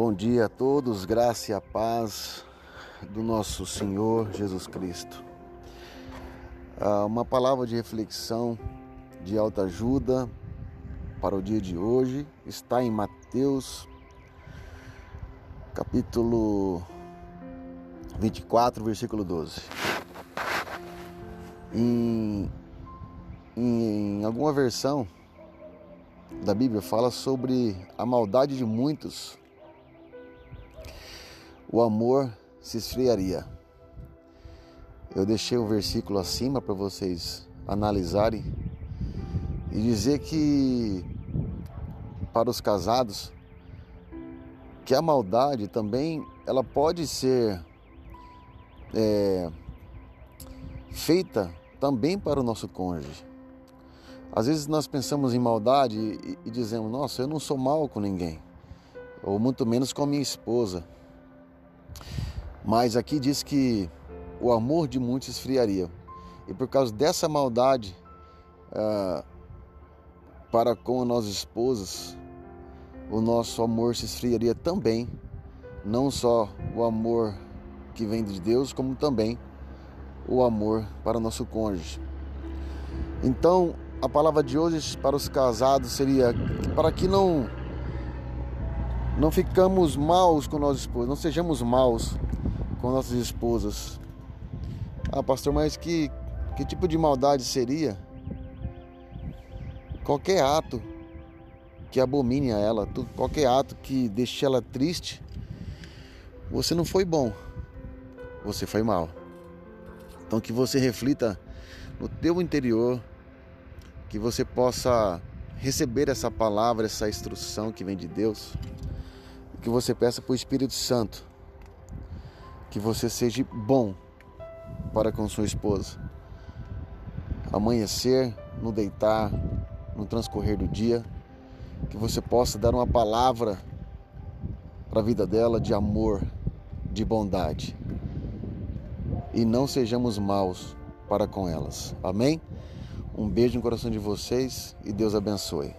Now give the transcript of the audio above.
Bom dia a todos, graça e a paz do nosso Senhor Jesus Cristo. Ah, uma palavra de reflexão, de alta ajuda para o dia de hoje está em Mateus, capítulo 24, versículo 12. Em, em, em alguma versão da Bíblia fala sobre a maldade de muitos o amor se esfriaria. Eu deixei o versículo acima para vocês analisarem e dizer que para os casados que a maldade também ela pode ser é, feita também para o nosso cônjuge. Às vezes nós pensamos em maldade e, e dizemos: Nossa, eu não sou mal com ninguém, ou muito menos com a minha esposa. Mas aqui diz que o amor de muitos esfriaria. E por causa dessa maldade ah, para com as nossas esposas, o nosso amor se esfriaria também. Não só o amor que vem de Deus, como também o amor para o nosso cônjuge. Então, a palavra de hoje para os casados seria para que não não ficamos maus com nossas esposas, não sejamos maus com nossas esposas. Ah, pastor, mas que, que tipo de maldade seria? Qualquer ato que abomine a ela, qualquer ato que deixe ela triste, você não foi bom, você foi mal. Então que você reflita no teu interior, que você possa receber essa palavra, essa instrução que vem de Deus, que você peça para o Espírito Santo que você seja bom para com sua esposa. Amanhecer, no deitar, no transcorrer do dia, que você possa dar uma palavra para a vida dela de amor, de bondade. E não sejamos maus para com elas. Amém? Um beijo no coração de vocês e Deus abençoe.